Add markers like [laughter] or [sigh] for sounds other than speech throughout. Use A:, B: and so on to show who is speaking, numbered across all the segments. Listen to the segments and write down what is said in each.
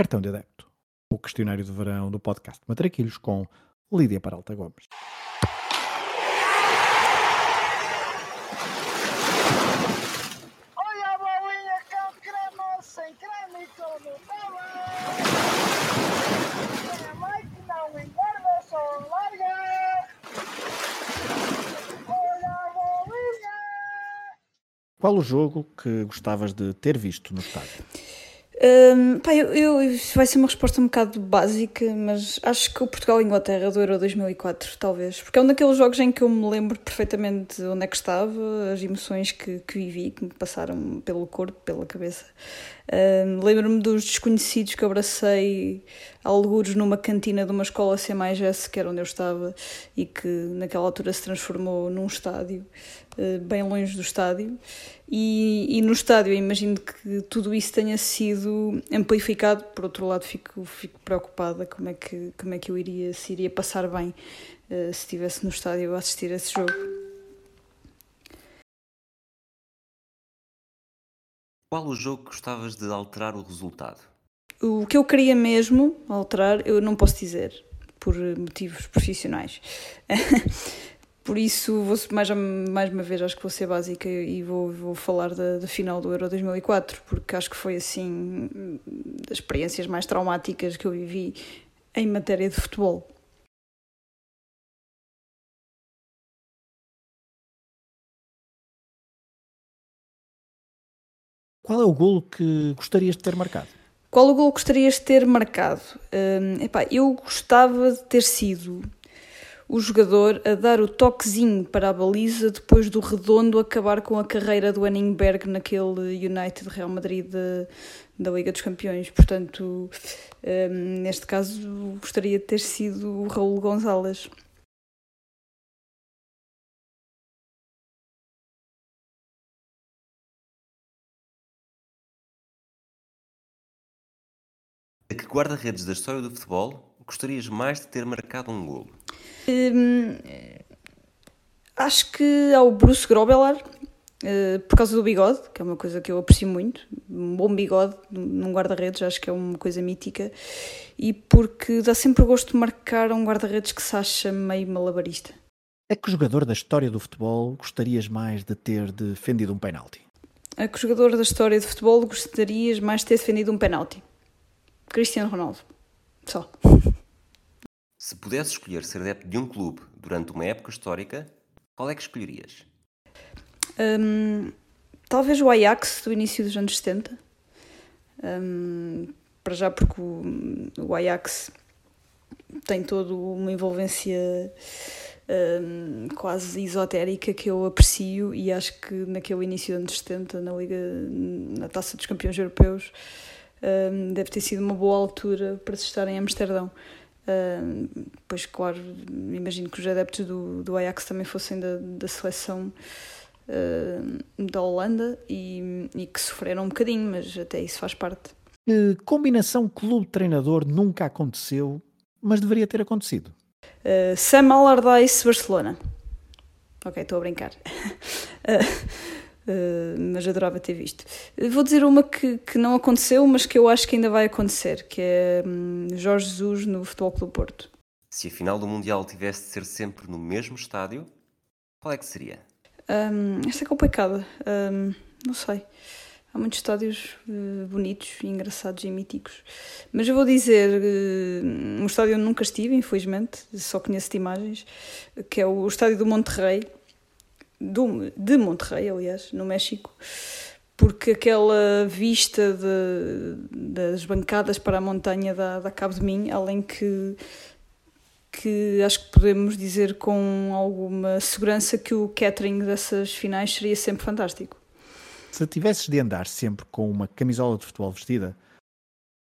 A: Cartão de Adepto, o questionário de verão do podcast Matraquilhos com Lídia Paralta Gomes.
B: Olha a bolinha com creme, sem creme e Nutella. Minha mãe que não engorda, só larga. Olha a bolinha.
A: Qual o jogo que gostavas de ter visto no estádio?
C: Hum, pá, eu, eu- vai ser uma resposta um bocado básica, mas acho que o Portugal-Inglaterra do Euro 2004, talvez. Porque é um daqueles jogos em que eu me lembro perfeitamente onde é que estava, as emoções que, que vivi, que me passaram pelo corpo, pela cabeça. Hum, Lembro-me dos desconhecidos que abracei algures numa cantina de uma escola C mais S, que era onde eu estava, e que naquela altura se transformou num estádio, bem longe do estádio. E, e no estádio, eu imagino que tudo isso tenha sido amplificado. Por outro lado, fico, fico preocupada como é, que, como é que eu iria, se iria passar bem eh, se estivesse no estádio a assistir a esse jogo.
D: Qual o jogo que gostavas de alterar o resultado?
C: O que eu queria mesmo alterar, eu não posso dizer, por motivos profissionais. [laughs] Por isso, vou, mais, mais uma vez, acho que vou ser básica e vou, vou falar da, da final do Euro 2004, porque acho que foi, assim, das experiências mais traumáticas que eu vivi em matéria de futebol.
A: Qual é o golo que gostarias de ter marcado?
C: Qual o gol gostarias de ter marcado? Hum, epá, eu gostava de ter sido o jogador a dar o toquezinho para a baliza depois do redondo acabar com a carreira do Anningberg naquele United Real Madrid da, da Liga dos Campeões. Portanto, hum, neste caso, gostaria de ter sido o Raul Gonzalez.
D: A que guarda-redes da história do futebol gostarias mais de ter marcado um golo?
C: Hum, acho que ao Bruce Grobelar, eh, por causa do bigode, que é uma coisa que eu aprecio muito, um bom bigode num guarda-redes, acho que é uma coisa mítica, e porque dá sempre o gosto de marcar um guarda-redes que se acha meio malabarista.
A: A que jogador da história do futebol gostarias mais de ter defendido um penalti?
C: A que jogador da história de futebol gostarias mais de ter defendido um penalti? Cristiano Ronaldo. Só. [laughs]
D: Se pudesse escolher ser adepto de um clube durante uma época histórica, qual é que escolherias?
C: Hum, talvez o Ajax do início dos anos 70. Hum, para já porque o, o Ajax tem toda uma envolvência hum, quase esotérica que eu aprecio e acho que naquele início dos anos 70, na Liga, na Taça dos Campeões Europeus, hum, deve ter sido uma boa altura para se estar em Amsterdão. Pois, claro, imagino que os adeptos do, do Ajax também fossem da, da seleção uh, da Holanda e, e que sofreram um bocadinho, mas até isso faz parte.
A: Que combinação clube-treinador nunca aconteceu, mas deveria ter acontecido?
C: Uh, Sam Allardyce, Barcelona. Ok, estou a brincar. [laughs] Uh, mas adorava ter visto. Vou dizer uma que, que não aconteceu, mas que eu acho que ainda vai acontecer, que é hum, Jorge Jesus no Futebol Clube Porto.
D: Se a final do Mundial tivesse de ser sempre no mesmo estádio, qual é que seria?
C: Um, esta é complicada. Um, não sei. Há muitos estádios uh, bonitos, e engraçados e míticos. Mas eu vou dizer uh, um estádio onde nunca estive, infelizmente, só conheço de imagens, que é o estádio do Monterrey, do, de Monterrey, aliás, no México, porque aquela vista de, das bancadas para a montanha dá, dá cabo de mim, além que que acho que podemos dizer com alguma segurança que o catering dessas finais seria sempre fantástico.
A: Se tivesses de andar sempre com uma camisola de futebol vestida,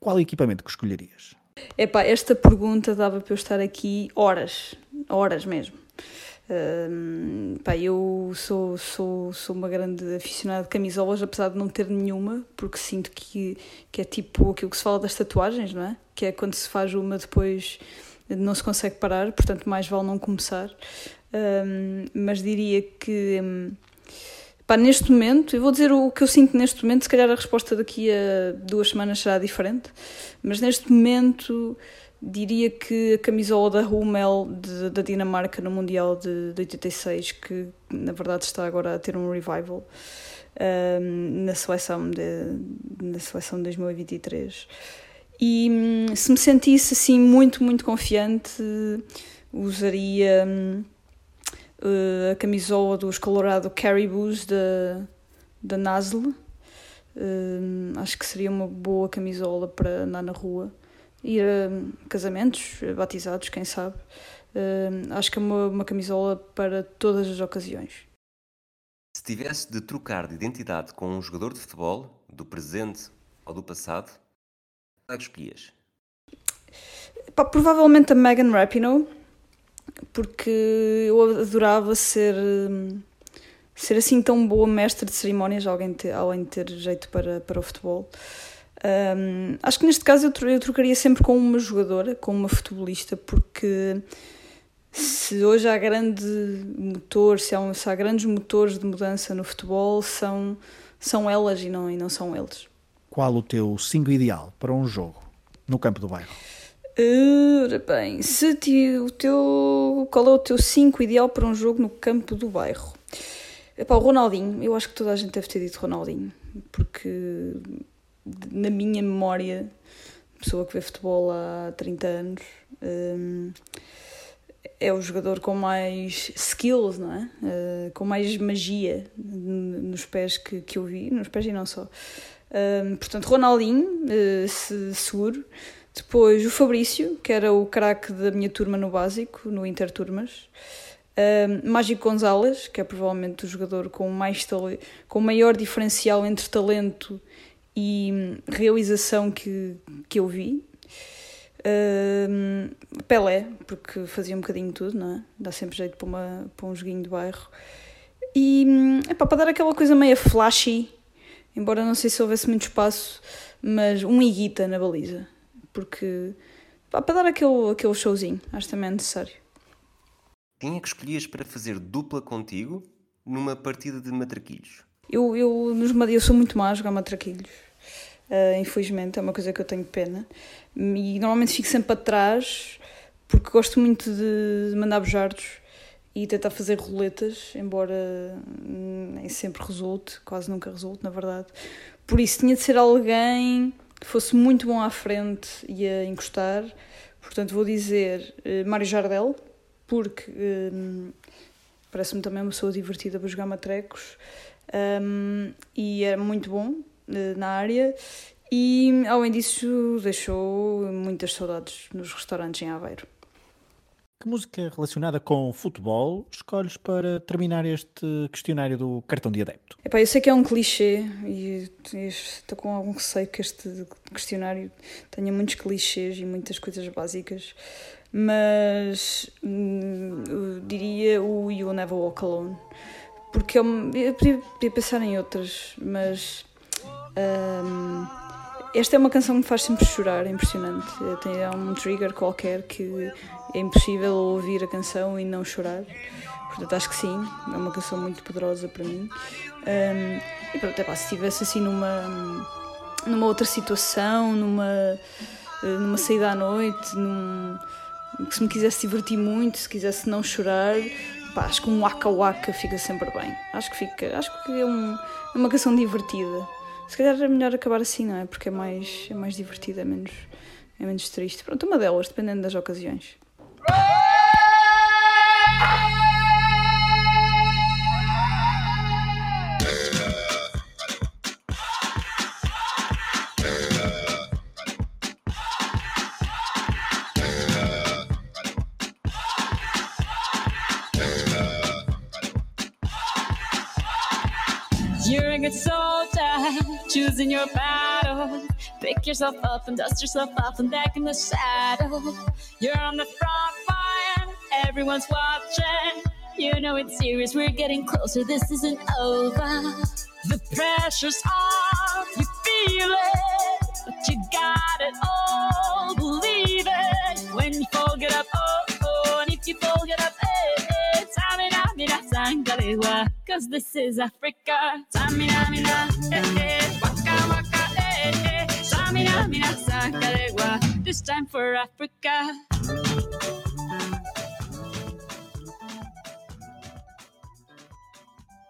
A: qual equipamento que escolherias?
C: Epá, esta pergunta dava para eu estar aqui horas, horas mesmo. Pá, eu sou, sou, sou uma grande aficionada de camisolas, apesar de não ter nenhuma, porque sinto que, que é tipo aquilo que se fala das tatuagens, não é? Que é quando se faz uma depois não se consegue parar, portanto mais vale não começar. Um, mas diria que um, Pá, neste momento, eu vou dizer o que eu sinto neste momento, se calhar a resposta daqui a duas semanas será diferente, mas neste momento diria que a camisola da Hummel de, da Dinamarca no Mundial de, de 86, que na verdade está agora a ter um revival um, na, seleção de, na seleção de 2023. E hum, se me sentisse assim muito, muito confiante, usaria. Uh, a camisola dos Colorado Caribous da, da Nasle. Uh, acho que seria uma boa camisola para andar na rua. Ir a casamentos, batizados, quem sabe. Uh, acho que é uma, uma camisola para todas as ocasiões.
D: Se tivesse de trocar de identidade com um jogador de futebol, do presente ou do passado, qual é que escolhias?
C: Pá, provavelmente a Megan Rapinoe porque eu adorava ser ser assim tão boa mestre de cerimónias, alguém ter, além de ter jeito para, para o futebol. Um, acho que neste caso eu, eu trocaria sempre com uma jogadora, com uma futebolista, porque se hoje há grande motor, se há, se há grandes motores de mudança no futebol, são, são elas e não, e não são eles.
A: Qual o teu 5 ideal para um jogo no campo do bairro?
C: Ora bem, se te, o teu, qual é o teu 5 ideal para um jogo no campo do bairro? Epá, o Ronaldinho, eu acho que toda a gente deve ter dito Ronaldinho, porque na minha memória, pessoa que vê futebol há 30 anos, um, é o jogador com mais skills, não é? Uh, com mais magia nos pés que, que eu vi, nos pés e não só. Um, portanto, Ronaldinho, uh, seguro. Depois o Fabrício, que era o craque da minha turma no básico, no Interturmas. Uh, Mágico Gonzalez, que é provavelmente o jogador com, mais com maior diferencial entre talento e realização que, que eu vi. Uh, Pelé, porque fazia um bocadinho tudo, não é? Dá sempre jeito para, uma, para um joguinho de bairro. E epá, para dar aquela coisa meio flashy, embora não sei se houvesse muito espaço, mas um Iguita na baliza porque pá, para dar aquele, aquele showzinho, acho também é necessário.
D: Quem é que escolhias para fazer dupla contigo numa partida de matraquilhos?
C: Eu, eu, nos, eu sou muito má a jogar matraquilhos. Uh, infelizmente, é uma coisa que eu tenho pena. E normalmente fico sempre atrás porque gosto muito de mandar bujardos e tentar fazer roletas, embora nem sempre resulte, quase nunca resulte, na verdade. Por isso tinha de ser alguém fosse muito bom à frente e a encostar. Portanto, vou dizer uh, Mário Jardel, porque uh, parece-me também uma pessoa divertida para jogar matrecos um, e era muito bom uh, na área. E, além disso, deixou muitas saudades nos restaurantes em Aveiro.
A: Que música relacionada com futebol escolhes para terminar este questionário do cartão de adepto?
C: Epá, eu sei que é um clichê e estou com algum receio que este questionário tenha muitos clichês e muitas coisas básicas, mas hum, diria o You Never Walk Alone, porque eu, eu podia, podia pensar em outras, mas. Um, esta é uma canção que me faz sempre chorar, é impressionante. Tem um trigger qualquer que é impossível ouvir a canção e não chorar. Portanto, acho que sim, é uma canção muito poderosa para mim. Um, e pronto, é pá, se estivesse assim numa, numa outra situação, numa, numa saída à noite, num, se me quisesse divertir muito, se quisesse não chorar, pá, acho que um waka waka fica sempre bem. Acho que fica, acho que é, um, é uma canção divertida. Se calhar é melhor acabar assim, não é? Porque é mais, é mais divertida, é menos, é menos triste. Pronto, uma delas, dependendo das ocasiões.
E: You're a good choosing your battle. Pick yourself up and dust yourself off and back in the saddle. You're on the front line, everyone's watching. You know it's serious, we're getting closer, this isn't over. The pressure's on, you feel it, but you got it all. Believe it when you fall, get up, oh, oh, and if you fall, get up, eh, eh. Time Tamina, mina, sangalewa, go cause this is Africa. Samina, mina, eh, eh, waka, waka, eh, eh. Samina, mina, sakalegua. This time for Africa.